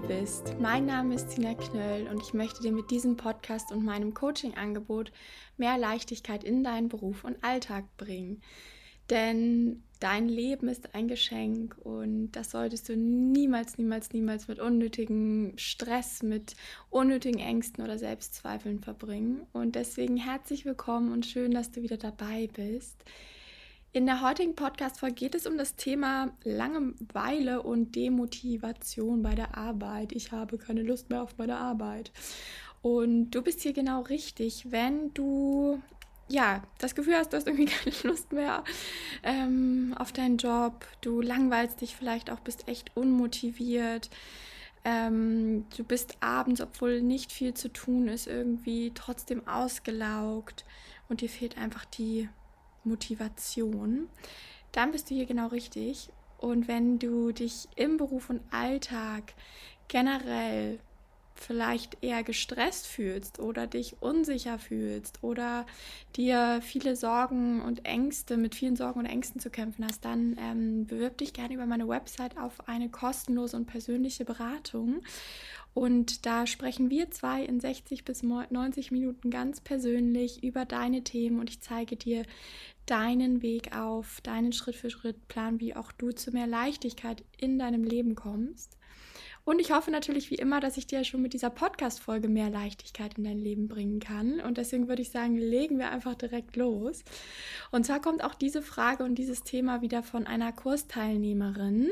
bist. Mein Name ist Tina Knöll und ich möchte dir mit diesem Podcast und meinem Coaching-Angebot mehr Leichtigkeit in deinen Beruf und Alltag bringen. Denn dein Leben ist ein Geschenk und das solltest du niemals, niemals, niemals mit unnötigem Stress, mit unnötigen Ängsten oder Selbstzweifeln verbringen. Und deswegen herzlich willkommen und schön, dass du wieder dabei bist. In der heutigen Podcast-Folge geht es um das Thema Langeweile und Demotivation bei der Arbeit. Ich habe keine Lust mehr auf meine Arbeit. Und du bist hier genau richtig, wenn du ja das Gefühl hast, du hast irgendwie keine Lust mehr ähm, auf deinen Job, du langweilst dich vielleicht auch, bist echt unmotiviert. Ähm, du bist abends, obwohl nicht viel zu tun ist, irgendwie trotzdem ausgelaugt und dir fehlt einfach die Motivation, dann bist du hier genau richtig. Und wenn du dich im Beruf und Alltag generell vielleicht eher gestresst fühlst oder dich unsicher fühlst oder dir viele Sorgen und Ängste, mit vielen Sorgen und Ängsten zu kämpfen hast, dann ähm, bewirb dich gerne über meine Website auf eine kostenlose und persönliche Beratung. Und da sprechen wir zwei in 60 bis 90 Minuten ganz persönlich über deine Themen und ich zeige dir deinen Weg auf, deinen Schritt für Schritt Plan, wie auch du zu mehr Leichtigkeit in deinem Leben kommst. Und ich hoffe natürlich wie immer, dass ich dir schon mit dieser Podcast-Folge mehr Leichtigkeit in dein Leben bringen kann. Und deswegen würde ich sagen, legen wir einfach direkt los. Und zwar kommt auch diese Frage und dieses Thema wieder von einer Kursteilnehmerin.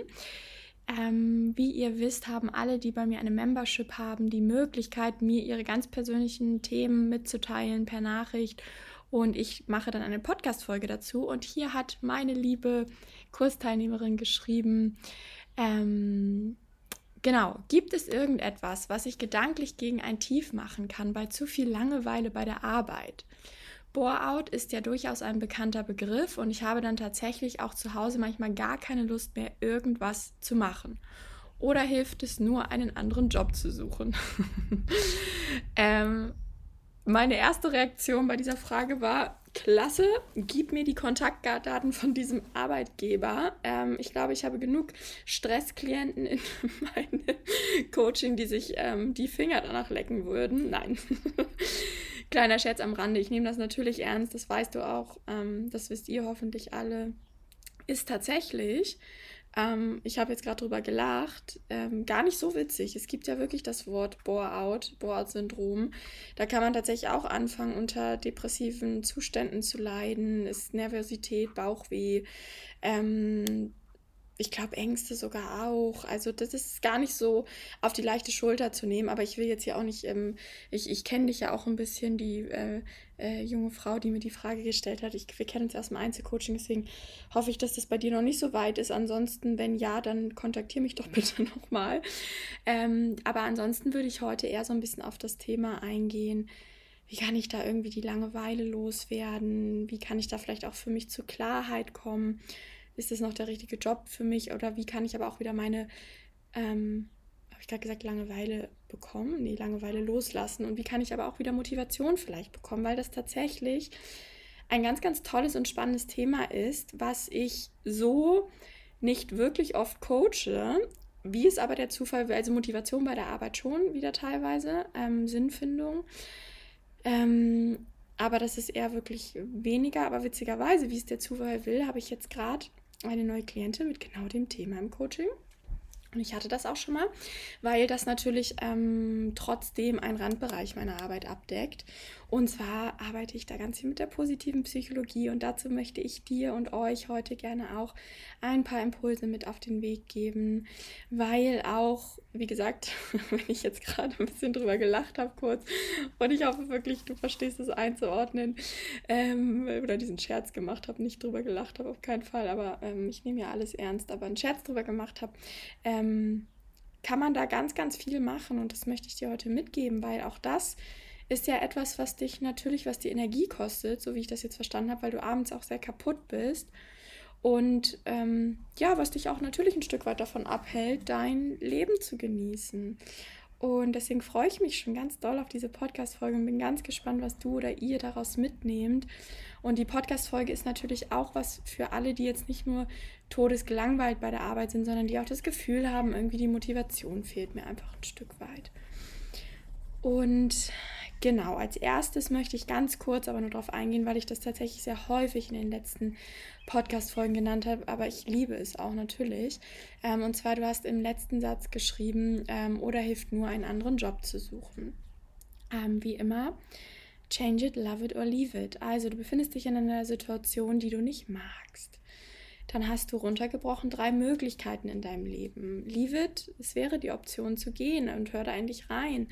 Ähm, wie ihr wisst, haben alle, die bei mir eine Membership haben, die Möglichkeit, mir ihre ganz persönlichen Themen mitzuteilen per Nachricht und ich mache dann eine Podcast-Folge dazu. Und hier hat meine liebe Kursteilnehmerin geschrieben, ähm, genau, gibt es irgendetwas, was ich gedanklich gegen ein Tief machen kann bei zu viel Langeweile bei der Arbeit? Bore-out ist ja durchaus ein bekannter Begriff und ich habe dann tatsächlich auch zu Hause manchmal gar keine Lust mehr, irgendwas zu machen. Oder hilft es nur, einen anderen Job zu suchen? ähm, meine erste Reaktion bei dieser Frage war, klasse, gib mir die Kontaktdaten von diesem Arbeitgeber. Ähm, ich glaube, ich habe genug Stressklienten in meinem Coaching, die sich ähm, die Finger danach lecken würden. Nein. Kleiner Scherz am Rande. Ich nehme das natürlich ernst, das weißt du auch. Ähm, das wisst ihr hoffentlich alle. Ist tatsächlich ähm, ich habe jetzt gerade drüber gelacht. Ähm, gar nicht so witzig. Es gibt ja wirklich das Wort Bore-out, Bore-out-Syndrom. Da kann man tatsächlich auch anfangen, unter depressiven Zuständen zu leiden. Ist Nervosität, Bauchweh. Ähm, ich glaube, Ängste sogar auch. Also das ist gar nicht so auf die leichte Schulter zu nehmen, aber ich will jetzt hier auch nicht, ähm, ich, ich kenne dich ja auch ein bisschen, die äh, äh, junge Frau, die mir die Frage gestellt hat. Ich, wir kennen uns erst im Einzelcoaching, deswegen hoffe ich, dass das bei dir noch nicht so weit ist. Ansonsten, wenn ja, dann kontaktiere mich doch bitte nochmal. Ähm, aber ansonsten würde ich heute eher so ein bisschen auf das Thema eingehen. Wie kann ich da irgendwie die Langeweile loswerden? Wie kann ich da vielleicht auch für mich zur Klarheit kommen? Ist das noch der richtige Job für mich oder wie kann ich aber auch wieder meine, ähm, habe ich gerade gesagt, Langeweile bekommen? Nee, Langeweile loslassen und wie kann ich aber auch wieder Motivation vielleicht bekommen, weil das tatsächlich ein ganz, ganz tolles und spannendes Thema ist, was ich so nicht wirklich oft coache, wie es aber der Zufall also Motivation bei der Arbeit schon wieder teilweise, ähm, Sinnfindung. Ähm, aber das ist eher wirklich weniger, aber witzigerweise, wie es der Zufall will, habe ich jetzt gerade eine neue Klientin mit genau dem Thema im Coaching. Und ich hatte das auch schon mal, weil das natürlich ähm, trotzdem einen Randbereich meiner Arbeit abdeckt. Und zwar arbeite ich da ganz viel mit der positiven Psychologie und dazu möchte ich dir und euch heute gerne auch ein paar Impulse mit auf den Weg geben, weil auch, wie gesagt, wenn ich jetzt gerade ein bisschen drüber gelacht habe kurz und ich hoffe wirklich, du verstehst es einzuordnen ähm, oder diesen Scherz gemacht habe, nicht drüber gelacht habe, auf keinen Fall, aber ähm, ich nehme ja alles ernst, aber einen Scherz drüber gemacht habe, ähm, kann man da ganz, ganz viel machen und das möchte ich dir heute mitgeben, weil auch das ist ja etwas, was dich natürlich, was die Energie kostet, so wie ich das jetzt verstanden habe, weil du abends auch sehr kaputt bist. Und ähm, ja, was dich auch natürlich ein Stück weit davon abhält, dein Leben zu genießen. Und deswegen freue ich mich schon ganz doll auf diese Podcast-Folge und bin ganz gespannt, was du oder ihr daraus mitnehmt. Und die Podcast-Folge ist natürlich auch was für alle, die jetzt nicht nur todesgelangweilt bei der Arbeit sind, sondern die auch das Gefühl haben, irgendwie die Motivation fehlt mir einfach ein Stück weit. Und genau, als erstes möchte ich ganz kurz aber nur darauf eingehen, weil ich das tatsächlich sehr häufig in den letzten Podcast-Folgen genannt habe, aber ich liebe es auch natürlich. Ähm, und zwar, du hast im letzten Satz geschrieben, ähm, oder hilft nur, einen anderen Job zu suchen. Ähm, wie immer, change it, love it or leave it. Also, du befindest dich in einer Situation, die du nicht magst. Dann hast du runtergebrochen drei Möglichkeiten in deinem Leben. Leave it, es wäre die Option zu gehen und hör da endlich rein.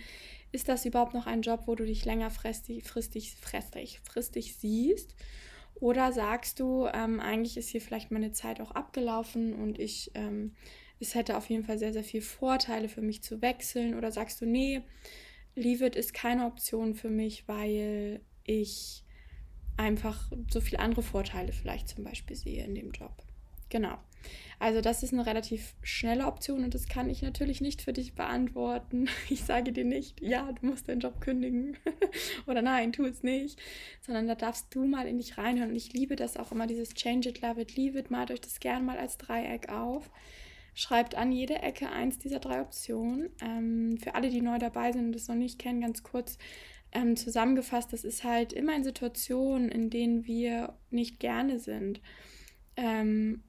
Ist das überhaupt noch ein Job, wo du dich längerfristig fristig, fristig, fristig siehst? Oder sagst du, ähm, eigentlich ist hier vielleicht meine Zeit auch abgelaufen und ich, ähm, es hätte auf jeden Fall sehr, sehr viel Vorteile für mich zu wechseln? Oder sagst du, nee, Leave It ist keine Option für mich, weil ich einfach so viele andere Vorteile vielleicht zum Beispiel sehe in dem Job. Genau. Also das ist eine relativ schnelle Option und das kann ich natürlich nicht für dich beantworten. Ich sage dir nicht, ja, du musst deinen Job kündigen oder nein, tu es nicht, sondern da darfst du mal in dich reinhören. Und ich liebe das auch immer, dieses Change it, love it, leave it. Malt euch das gerne mal als Dreieck auf. Schreibt an jede Ecke eins dieser drei Optionen. Ähm, für alle, die neu dabei sind und das noch nicht kennen, ganz kurz ähm, zusammengefasst, das ist halt immer in Situationen, in denen wir nicht gerne sind. Ähm,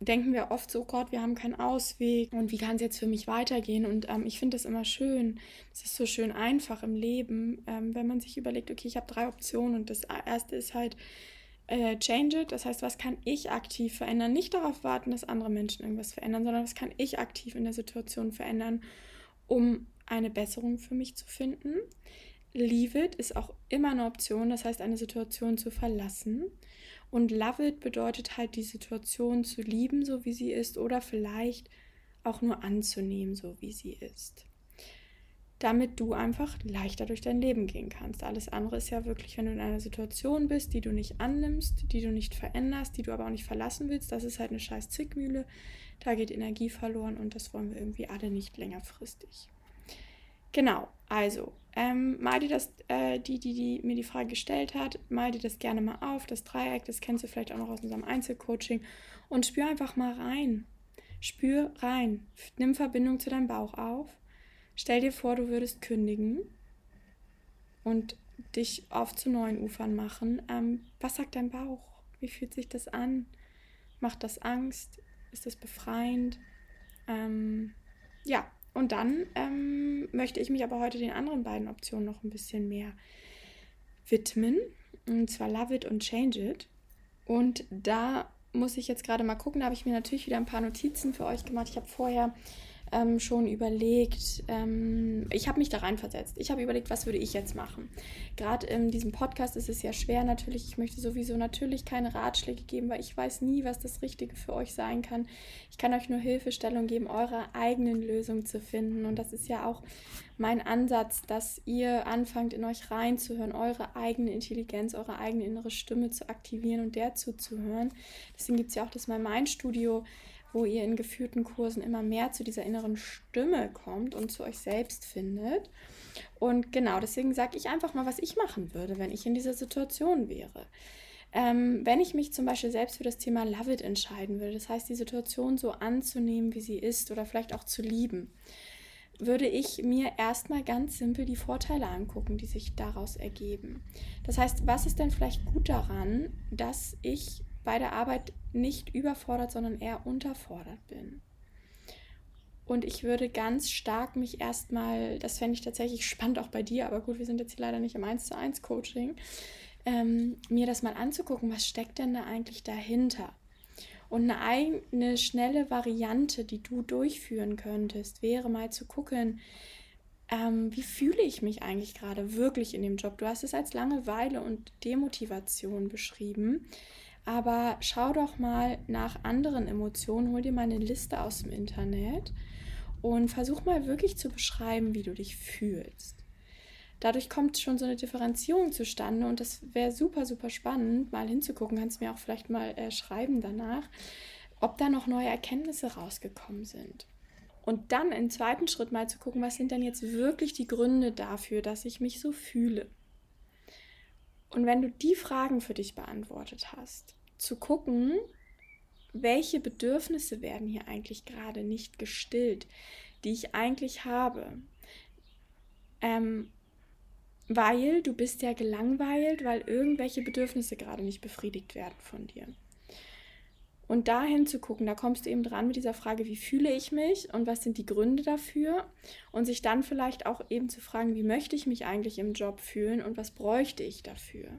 denken wir oft so, Gott, wir haben keinen Ausweg und wie kann es jetzt für mich weitergehen? Und ähm, ich finde das immer schön. Es ist so schön einfach im Leben, ähm, wenn man sich überlegt, okay, ich habe drei Optionen und das erste ist halt äh, change it. Das heißt, was kann ich aktiv verändern? Nicht darauf warten, dass andere Menschen irgendwas verändern, sondern was kann ich aktiv in der Situation verändern, um eine Besserung für mich zu finden. Leave it ist auch immer eine Option, das heißt, eine Situation zu verlassen. Und love it bedeutet halt, die Situation zu lieben, so wie sie ist, oder vielleicht auch nur anzunehmen, so wie sie ist. Damit du einfach leichter durch dein Leben gehen kannst. Alles andere ist ja wirklich, wenn du in einer Situation bist, die du nicht annimmst, die du nicht veränderst, die du aber auch nicht verlassen willst, das ist halt eine scheiß Zickmühle. Da geht Energie verloren und das wollen wir irgendwie alle nicht längerfristig. Genau, also ähm, mal dir das, äh, die, die, die mir die Frage gestellt hat, mal dir das gerne mal auf, das Dreieck, das kennst du vielleicht auch noch aus unserem Einzelcoaching und spür einfach mal rein. Spür rein. Nimm Verbindung zu deinem Bauch auf. Stell dir vor, du würdest kündigen und dich auf zu neuen Ufern machen. Ähm, was sagt dein Bauch? Wie fühlt sich das an? Macht das Angst? Ist das befreiend? Ähm, ja, und dann ähm, möchte ich mich aber heute den anderen beiden Optionen noch ein bisschen mehr widmen. Und zwar Love It und Change It. Und da muss ich jetzt gerade mal gucken, da habe ich mir natürlich wieder ein paar Notizen für euch gemacht. Ich habe vorher ähm, schon überlegt, ähm, ich habe mich da reinversetzt. Ich habe überlegt, was würde ich jetzt machen. Gerade in diesem Podcast ist es ja schwer natürlich. Ich möchte sowieso natürlich keine Ratschläge geben, weil ich weiß nie, was das Richtige für euch sein kann. Ich kann euch nur Hilfestellung geben, eure eigenen Lösungen zu finden. Und das ist ja auch mein Ansatz, dass ihr anfangt, in euch reinzuhören, eure eigene Intelligenz, eure eigene innere Stimme zu aktivieren und der zuzuhören. Deswegen gibt es ja auch das My Mind Studio wo ihr in geführten Kursen immer mehr zu dieser inneren Stimme kommt und zu euch selbst findet. Und genau deswegen sage ich einfach mal, was ich machen würde, wenn ich in dieser Situation wäre. Ähm, wenn ich mich zum Beispiel selbst für das Thema Love It entscheiden würde, das heißt die Situation so anzunehmen, wie sie ist oder vielleicht auch zu lieben, würde ich mir erstmal ganz simpel die Vorteile angucken, die sich daraus ergeben. Das heißt, was ist denn vielleicht gut daran, dass ich bei der Arbeit nicht überfordert, sondern eher unterfordert bin. Und ich würde ganz stark mich erstmal, das fände ich tatsächlich spannend auch bei dir, aber gut, wir sind jetzt hier leider nicht im 1 zu 1 Coaching, ähm, mir das mal anzugucken, was steckt denn da eigentlich dahinter? Und eine, eine schnelle Variante, die du durchführen könntest, wäre mal zu gucken, ähm, wie fühle ich mich eigentlich gerade wirklich in dem Job? Du hast es als Langeweile und Demotivation beschrieben. Aber schau doch mal nach anderen Emotionen, hol dir mal eine Liste aus dem Internet und versuch mal wirklich zu beschreiben, wie du dich fühlst. Dadurch kommt schon so eine Differenzierung zustande und das wäre super, super spannend, mal hinzugucken. Kannst mir auch vielleicht mal äh, schreiben danach, ob da noch neue Erkenntnisse rausgekommen sind. Und dann im zweiten Schritt mal zu gucken, was sind denn jetzt wirklich die Gründe dafür, dass ich mich so fühle. Und wenn du die Fragen für dich beantwortet hast, zu gucken, welche Bedürfnisse werden hier eigentlich gerade nicht gestillt, die ich eigentlich habe. Ähm, weil du bist ja gelangweilt, weil irgendwelche Bedürfnisse gerade nicht befriedigt werden von dir. Und dahin zu gucken, da kommst du eben dran mit dieser Frage, wie fühle ich mich und was sind die Gründe dafür? Und sich dann vielleicht auch eben zu fragen, wie möchte ich mich eigentlich im Job fühlen und was bräuchte ich dafür?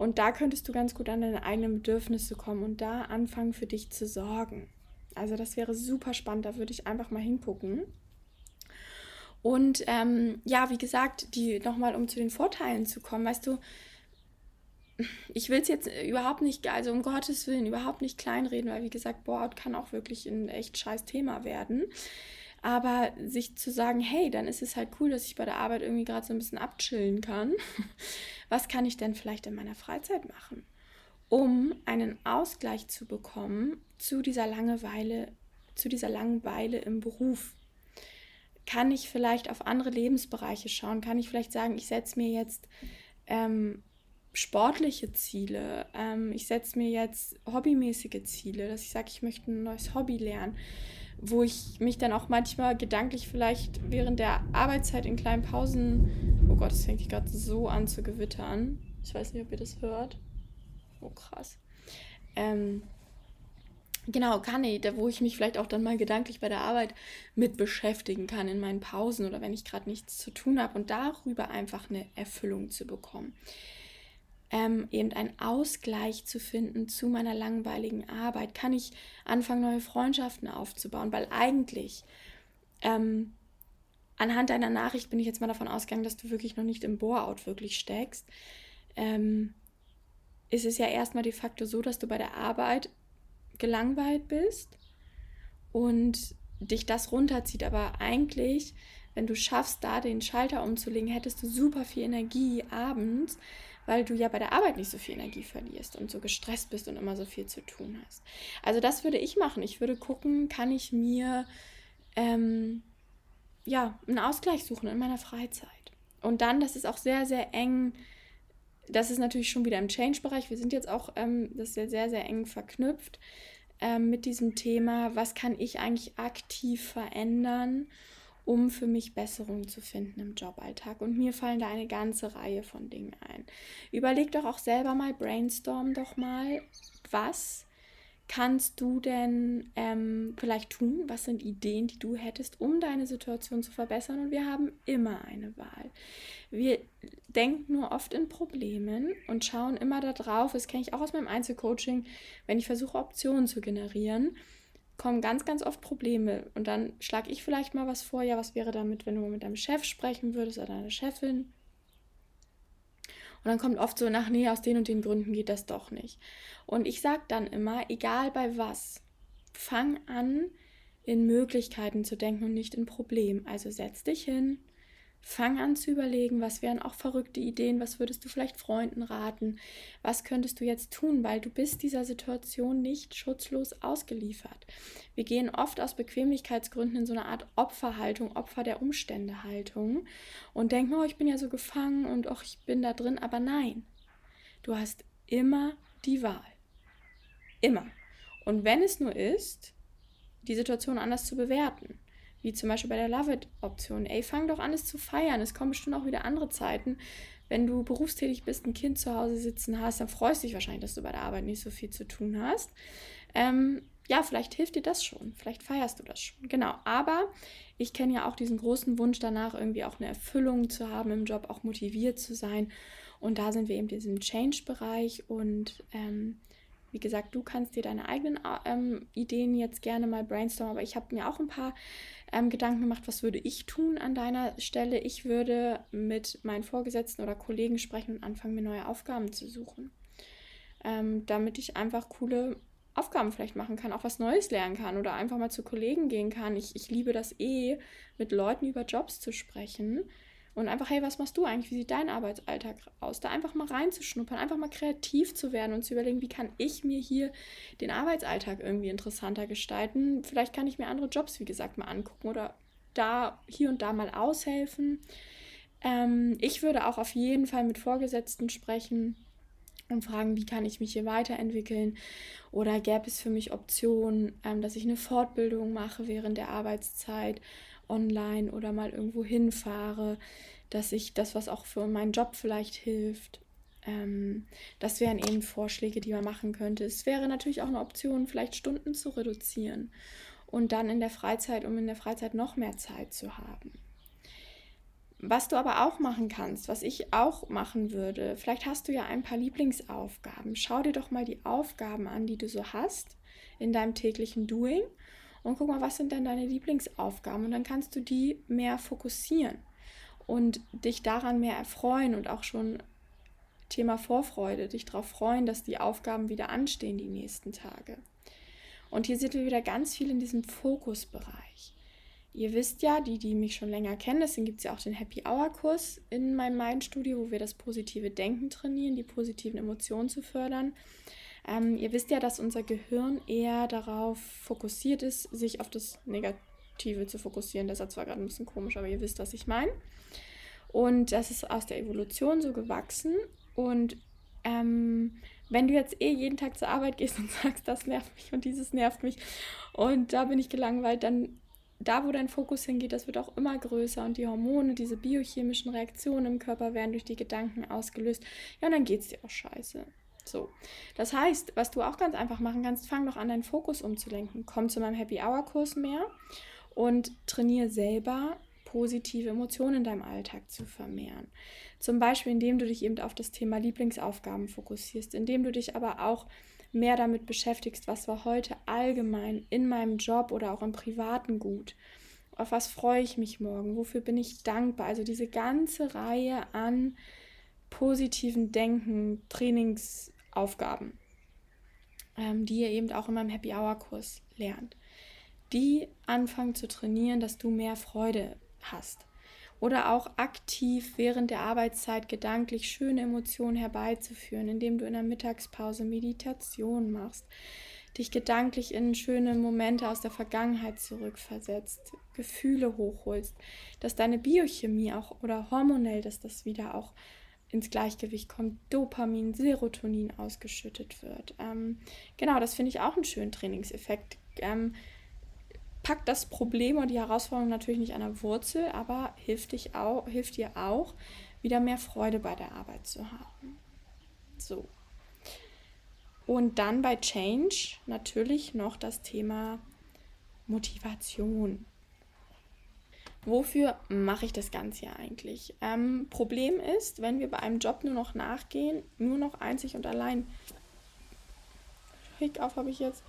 Und da könntest du ganz gut an deine eigenen Bedürfnisse kommen und da anfangen für dich zu sorgen. Also das wäre super spannend, da würde ich einfach mal hingucken. Und ähm, ja, wie gesagt, die nochmal um zu den Vorteilen zu kommen, weißt du, ich will es jetzt überhaupt nicht, also um Gottes Willen, überhaupt nicht kleinreden, weil wie gesagt, Board kann auch wirklich ein echt scheiß Thema werden. Aber sich zu sagen, hey, dann ist es halt cool, dass ich bei der Arbeit irgendwie gerade so ein bisschen abchillen kann. Was kann ich denn vielleicht in meiner Freizeit machen, um einen Ausgleich zu bekommen zu dieser Langeweile, zu dieser Langeweile im Beruf? Kann ich vielleicht auf andere Lebensbereiche schauen? Kann ich vielleicht sagen, ich setze mir jetzt ähm, sportliche Ziele. Ähm, ich setze mir jetzt hobbymäßige Ziele, dass ich sage, ich möchte ein neues Hobby lernen wo ich mich dann auch manchmal gedanklich vielleicht während der Arbeitszeit in kleinen Pausen, oh Gott, es fängt gerade so an zu gewittern. Ich weiß nicht, ob ihr das hört. Oh krass. Ähm, genau, kann ich, da wo ich mich vielleicht auch dann mal gedanklich bei der Arbeit mit beschäftigen kann in meinen Pausen oder wenn ich gerade nichts zu tun habe und darüber einfach eine Erfüllung zu bekommen ähm, eben einen Ausgleich zu finden zu meiner langweiligen Arbeit? Kann ich anfangen, neue Freundschaften aufzubauen? Weil eigentlich, ähm, anhand deiner Nachricht bin ich jetzt mal davon ausgegangen, dass du wirklich noch nicht im Bore-out wirklich steckst. Ähm, ist es ja erstmal de facto so, dass du bei der Arbeit gelangweilt bist und dich das runterzieht. Aber eigentlich, wenn du schaffst, da den Schalter umzulegen, hättest du super viel Energie abends, weil du ja bei der Arbeit nicht so viel Energie verlierst und so gestresst bist und immer so viel zu tun hast. Also das würde ich machen. Ich würde gucken, kann ich mir ähm, ja einen Ausgleich suchen in meiner Freizeit. Und dann, das ist auch sehr, sehr eng. Das ist natürlich schon wieder im Change-Bereich. Wir sind jetzt auch, ähm, das ist ja sehr, sehr eng verknüpft ähm, mit diesem Thema, was kann ich eigentlich aktiv verändern, um für mich Besserungen zu finden im Joballtag. Und mir fallen da eine ganze Reihe von Dingen ein. Überleg doch auch selber mal, brainstorm doch mal, was kannst du denn ähm, vielleicht tun? Was sind Ideen, die du hättest, um deine Situation zu verbessern? Und wir haben immer eine Wahl. Wir denken nur oft in Problemen und schauen immer darauf, das kenne ich auch aus meinem Einzelcoaching, wenn ich versuche, Optionen zu generieren kommen ganz, ganz oft Probleme. Und dann schlage ich vielleicht mal was vor, ja, was wäre damit, wenn du mit deinem Chef sprechen würdest oder deiner Chefin? Und dann kommt oft so nach, nee, aus den und den Gründen geht das doch nicht. Und ich sage dann immer, egal bei was, fang an, in Möglichkeiten zu denken und nicht in Problemen. Also setz dich hin, Fang an zu überlegen, was wären auch verrückte Ideen, was würdest du vielleicht Freunden raten, was könntest du jetzt tun, weil du bist dieser Situation nicht schutzlos ausgeliefert. Wir gehen oft aus Bequemlichkeitsgründen in so eine Art Opferhaltung, Opfer der Umstände Haltung und denken, oh, ich bin ja so gefangen und oh, ich bin da drin, aber nein, du hast immer die Wahl. Immer. Und wenn es nur ist, die Situation anders zu bewerten wie zum Beispiel bei der Love It-Option. Ey, fang doch an, es zu feiern. Es kommen bestimmt auch wieder andere Zeiten. Wenn du berufstätig bist, ein Kind zu Hause sitzen hast, dann freust du dich wahrscheinlich, dass du bei der Arbeit nicht so viel zu tun hast. Ähm, ja, vielleicht hilft dir das schon. Vielleicht feierst du das schon. Genau. Aber ich kenne ja auch diesen großen Wunsch danach, irgendwie auch eine Erfüllung zu haben im Job, auch motiviert zu sein. Und da sind wir eben in diesem Change-Bereich und ähm, wie gesagt, du kannst dir deine eigenen ähm, Ideen jetzt gerne mal brainstormen, aber ich habe mir auch ein paar ähm, Gedanken gemacht, was würde ich tun an deiner Stelle. Ich würde mit meinen Vorgesetzten oder Kollegen sprechen und anfangen, mir neue Aufgaben zu suchen, ähm, damit ich einfach coole Aufgaben vielleicht machen kann, auch was Neues lernen kann oder einfach mal zu Kollegen gehen kann. Ich, ich liebe das eh, mit Leuten über Jobs zu sprechen Und einfach, hey, was machst du eigentlich? Wie sieht dein Arbeitsalltag aus? Da einfach mal reinzuschnuppern, einfach mal kreativ zu werden und zu überlegen, wie kann ich mir hier den Arbeitsalltag irgendwie interessanter gestalten? Vielleicht kann ich mir andere Jobs, wie gesagt, mal angucken oder da hier und da mal aushelfen. Ähm, ich würde auch auf jeden Fall mit Vorgesetzten sprechen und fragen, wie kann ich mich hier weiterentwickeln oder gäbe es für mich Optionen, ähm, dass ich eine Fortbildung mache während der Arbeitszeit online oder mal irgendwo hinfahre, dass ich das, was auch für meinen Job vielleicht hilft. Ähm, das wären eben Vorschläge, die man machen könnte. Es wäre natürlich auch eine Option, vielleicht Stunden zu reduzieren und dann in der Freizeit, um in der Freizeit noch mehr Zeit zu haben. Was du aber auch machen kannst, was ich auch machen würde, vielleicht hast du ja ein paar Lieblingsaufgaben. Schau dir doch mal die Aufgaben an, die du so hast in deinem täglichen Doing und guck mal, was sind denn deine Lieblingsaufgaben und dann kannst du die mehr fokussieren und dich daran mehr erfreuen und auch schon Thema Vorfreude, dich darauf freuen, dass die Aufgaben wieder anstehen die nächsten Tage. Und hier sind wir wieder ganz viel in diesem Fokusbereich. Ihr wisst ja, die, die mich schon länger kennen, deswegen gibt es ja auch den Happy Hour Kurs in meinem Mind-Studio, wo wir das positive Denken trainieren, die positiven Emotionen zu fördern. Ähm, ihr wisst ja, dass unser Gehirn eher darauf fokussiert ist, sich auf das Negative zu fokussieren. Der Satz war gerade ein bisschen komisch, aber ihr wisst, was ich meine. Und das ist aus der Evolution so gewachsen. Und ähm, wenn du jetzt eh jeden Tag zur Arbeit gehst und sagst, das nervt mich und dieses nervt mich und da bin ich gelangweilt, dann da, wo dein Fokus hingeht, das wird auch immer größer und die Hormone, diese biochemischen Reaktionen im Körper werden durch die Gedanken ausgelöst. Ja, und dann geht es dir auch scheiße. So. Das heißt, was du auch ganz einfach machen kannst, fang doch an, deinen Fokus umzulenken. Komm zu meinem Happy Hour Kurs mehr und trainiere selber positive Emotionen in deinem Alltag zu vermehren. Zum Beispiel, indem du dich eben auf das Thema Lieblingsaufgaben fokussierst, indem du dich aber auch mehr damit beschäftigst, was war heute allgemein in meinem Job oder auch im privaten gut. Auf was freue ich mich morgen? Wofür bin ich dankbar? Also diese ganze Reihe an positiven Denken, Trainingsaufgaben, ähm, die ihr eben auch in meinem Happy Hour Kurs lernt. Die anfangen zu trainieren, dass du mehr Freude hast oder auch aktiv während der Arbeitszeit gedanklich schöne Emotionen herbeizuführen, indem du in der Mittagspause Meditation machst, dich gedanklich in schöne Momente aus der Vergangenheit zurückversetzt, Gefühle hochholst, dass deine Biochemie auch oder hormonell, dass das wieder auch ins Gleichgewicht kommt, Dopamin, Serotonin ausgeschüttet wird. Ähm, genau, das finde ich auch einen schönen Trainingseffekt. Ähm, packt das Problem und die Herausforderung natürlich nicht an der Wurzel, aber hilft, dich auch, hilft dir auch, wieder mehr Freude bei der Arbeit zu haben. So. Und dann bei Change natürlich noch das Thema Motivation. Wofür mache ich das Ganze ja eigentlich? Ähm, Problem ist, wenn wir bei einem Job nur noch nachgehen, nur noch einzig und allein. Hick auf habe ich jetzt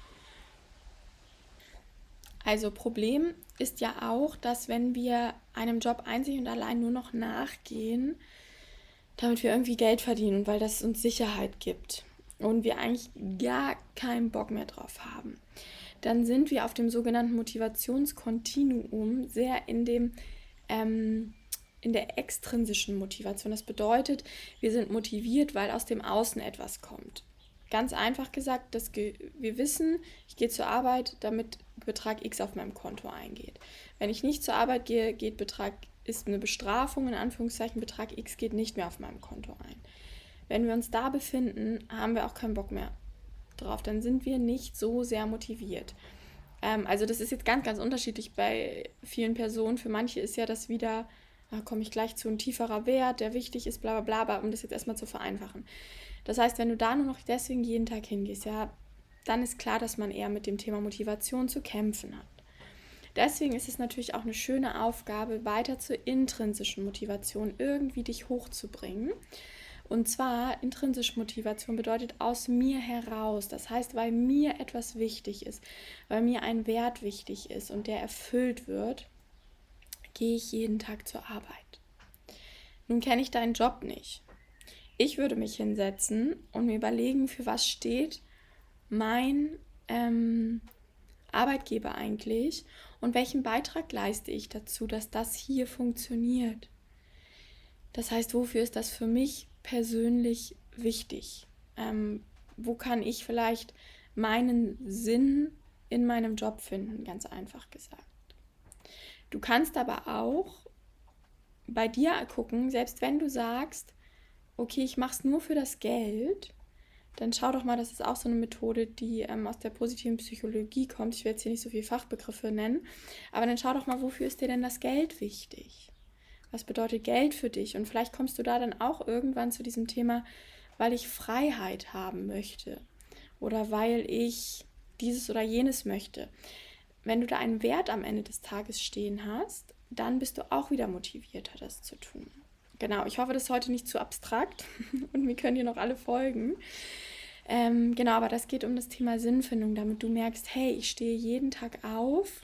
also Problem ist ja auch, dass wenn wir einem Job einzig und allein nur noch nachgehen, damit wir irgendwie Geld verdienen, weil das uns Sicherheit gibt und wir eigentlich gar keinen Bock mehr drauf haben, dann sind wir auf dem sogenannten Motivationskontinuum sehr in dem ähm, in der extrinsischen Motivation. Das bedeutet, wir sind motiviert, weil aus dem Außen etwas kommt. Ganz einfach gesagt, dass wir wissen, ich gehe zur Arbeit, damit Betrag X auf meinem Konto eingeht. Wenn ich nicht zur Arbeit gehe, geht Betrag, ist eine Bestrafung, in Anführungszeichen, Betrag X geht nicht mehr auf meinem Konto ein. Wenn wir uns da befinden, haben wir auch keinen Bock mehr drauf. Dann sind wir nicht so sehr motiviert. Ähm, also das ist jetzt ganz, ganz unterschiedlich bei vielen Personen. Für manche ist ja das wieder, da komme ich gleich zu ein tieferer Wert, der wichtig ist, bla bla bla, um das jetzt erstmal zu vereinfachen. Das heißt, wenn du da nur noch deswegen jeden Tag hingehst, ja, dann ist klar, dass man eher mit dem Thema Motivation zu kämpfen hat. Deswegen ist es natürlich auch eine schöne Aufgabe, weiter zur intrinsischen Motivation irgendwie dich hochzubringen. Und zwar intrinsische Motivation bedeutet aus mir heraus. Das heißt, weil mir etwas wichtig ist, weil mir ein Wert wichtig ist und der erfüllt wird, gehe ich jeden Tag zur Arbeit. Nun kenne ich deinen Job nicht. Ich würde mich hinsetzen und mir überlegen, für was steht mein ähm, Arbeitgeber eigentlich und welchen Beitrag leiste ich dazu, dass das hier funktioniert. Das heißt, wofür ist das für mich persönlich wichtig? Ähm, wo kann ich vielleicht meinen Sinn in meinem Job finden, ganz einfach gesagt. Du kannst aber auch bei dir gucken, selbst wenn du sagst, okay, ich mache es nur für das Geld, dann schau doch mal, das ist auch so eine Methode, die ähm, aus der positiven Psychologie kommt. Ich werde jetzt hier nicht so viele Fachbegriffe nennen, aber dann schau doch mal, wofür ist dir denn das Geld wichtig? Was bedeutet Geld für dich? Und vielleicht kommst du da dann auch irgendwann zu diesem Thema, weil ich Freiheit haben möchte oder weil ich dieses oder jenes möchte. Wenn du da einen Wert am Ende des Tages stehen hast, dann bist du auch wieder motivierter, das zu tun. Genau, ich hoffe, das ist heute nicht zu abstrakt und wir können hier noch alle folgen. Ähm, genau, aber das geht um das Thema Sinnfindung, damit du merkst, hey, ich stehe jeden Tag auf,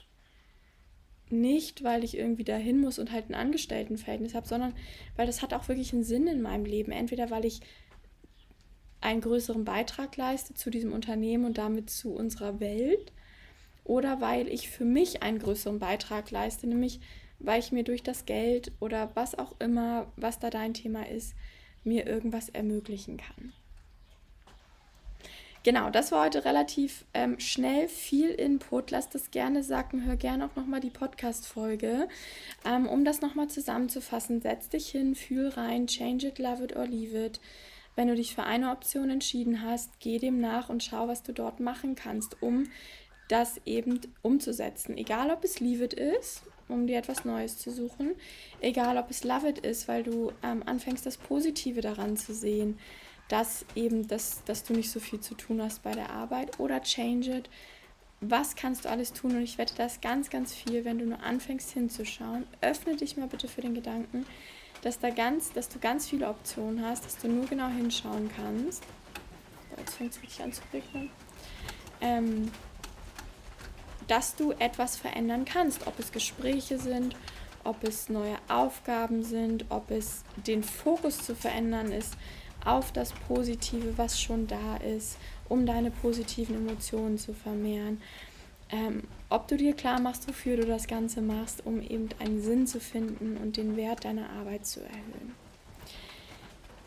nicht weil ich irgendwie dahin muss und halt ein Angestelltenverhältnis habe, sondern weil das hat auch wirklich einen Sinn in meinem Leben. Entweder weil ich einen größeren Beitrag leiste zu diesem Unternehmen und damit zu unserer Welt oder weil ich für mich einen größeren Beitrag leiste, nämlich weil ich mir durch das Geld oder was auch immer, was da dein Thema ist, mir irgendwas ermöglichen kann. Genau, das war heute relativ ähm, schnell viel Input. Lass das gerne sagen, hör gerne auch nochmal die Podcast-Folge. Ähm, um das nochmal zusammenzufassen, setz dich hin, fühl rein, change it, love it or leave it. Wenn du dich für eine Option entschieden hast, geh dem nach und schau, was du dort machen kannst, um das eben umzusetzen. Egal, ob es Leave It ist, um dir etwas Neues zu suchen, egal, ob es Love It ist, weil du ähm, anfängst, das Positive daran zu sehen, dass eben, das, dass du nicht so viel zu tun hast bei der Arbeit oder Change It. Was kannst du alles tun? Und ich wette das ganz, ganz viel, wenn du nur anfängst hinzuschauen. Öffne dich mal bitte für den Gedanken, dass, da ganz, dass du ganz viele Optionen hast, dass du nur genau hinschauen kannst. Jetzt fängt es wirklich an zu regnen. Ähm, dass du etwas verändern kannst, ob es Gespräche sind, ob es neue Aufgaben sind, ob es den Fokus zu verändern ist auf das Positive, was schon da ist, um deine positiven Emotionen zu vermehren ähm, ob du dir klar machst, wofür du das Ganze machst, um eben einen Sinn zu finden und den Wert deiner Arbeit zu erhöhen.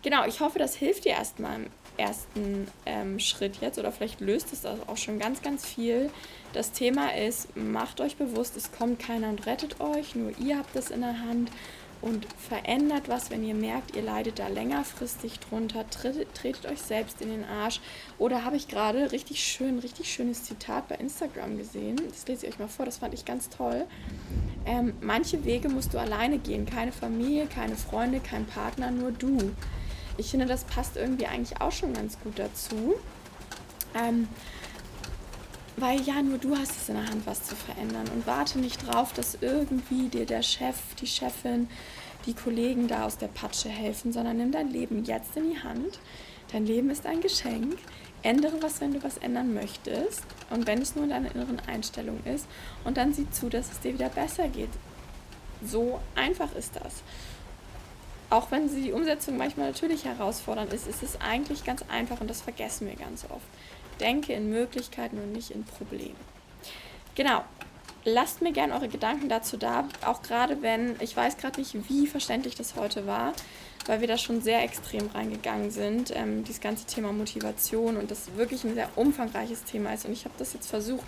Genau, ich hoffe, das hilft dir erstmal im ersten ähm, Schritt jetzt oder vielleicht löst es auch schon ganz, ganz viel. Das Thema ist, macht euch bewusst, es kommt keiner und rettet euch, nur ihr habt es in der Hand und verändert was, wenn ihr merkt, ihr leidet da längerfristig drunter, tretet, tretet euch selbst in den Arsch. Oder habe ich gerade richtig schön, richtig schönes Zitat bei Instagram gesehen. Das lese ich euch mal vor, das fand ich ganz toll. Ähm, manche Wege musst du alleine gehen, keine Familie, keine Freunde, kein Partner, nur du. Ich finde, das passt irgendwie eigentlich auch schon ganz gut dazu. Ähm, weil ja, nur du hast es in der Hand, was zu verändern. Und warte nicht drauf, dass irgendwie dir der Chef, die Chefin, die Kollegen da aus der Patsche helfen, sondern nimm dein Leben jetzt in die Hand. Dein Leben ist ein Geschenk. Ändere was, wenn du was ändern möchtest. Und wenn es nur in deiner inneren Einstellung ist. Und dann sieh zu, dass es dir wieder besser geht. So einfach ist das. Auch wenn die Umsetzung manchmal natürlich herausfordernd ist, ist es eigentlich ganz einfach und das vergessen wir ganz oft denke in Möglichkeiten und nicht in Problemen. Genau. Lasst mir gerne eure Gedanken dazu da, auch gerade wenn, ich weiß gerade nicht, wie verständlich das heute war, weil wir da schon sehr extrem reingegangen sind, ähm, dieses ganze Thema Motivation und das wirklich ein sehr umfangreiches Thema ist. Und ich habe das jetzt versucht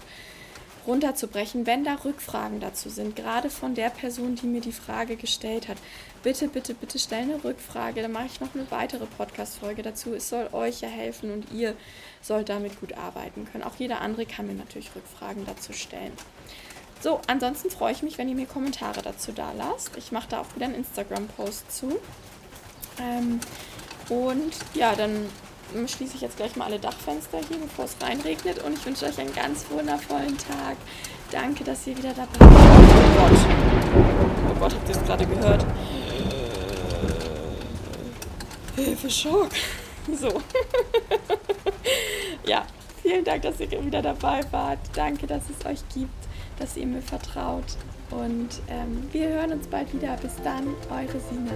runterzubrechen, wenn da Rückfragen dazu sind, gerade von der Person, die mir die Frage gestellt hat. Bitte, bitte, bitte stell eine Rückfrage, dann mache ich noch eine weitere Podcast-Folge dazu. Es soll euch ja helfen und ihr sollt damit gut arbeiten können. Auch jeder andere kann mir natürlich Rückfragen dazu stellen. So, ansonsten freue ich mich, wenn ihr mir Kommentare dazu da lasst. Ich mache da auch wieder einen Instagram-Post zu. Ähm, und ja, dann schließe ich jetzt gleich mal alle Dachfenster hier, bevor es reinregnet. Und ich wünsche euch einen ganz wundervollen Tag. Danke, dass ihr wieder dabei seid. Oh Gott. Oh Gott, habt ihr es gerade gehört? Hilfe, Schock. So. ja, vielen Dank, dass ihr wieder dabei wart. Danke, dass es euch gibt, dass ihr mir vertraut. Und ähm, wir hören uns bald wieder. Bis dann, eure Sina.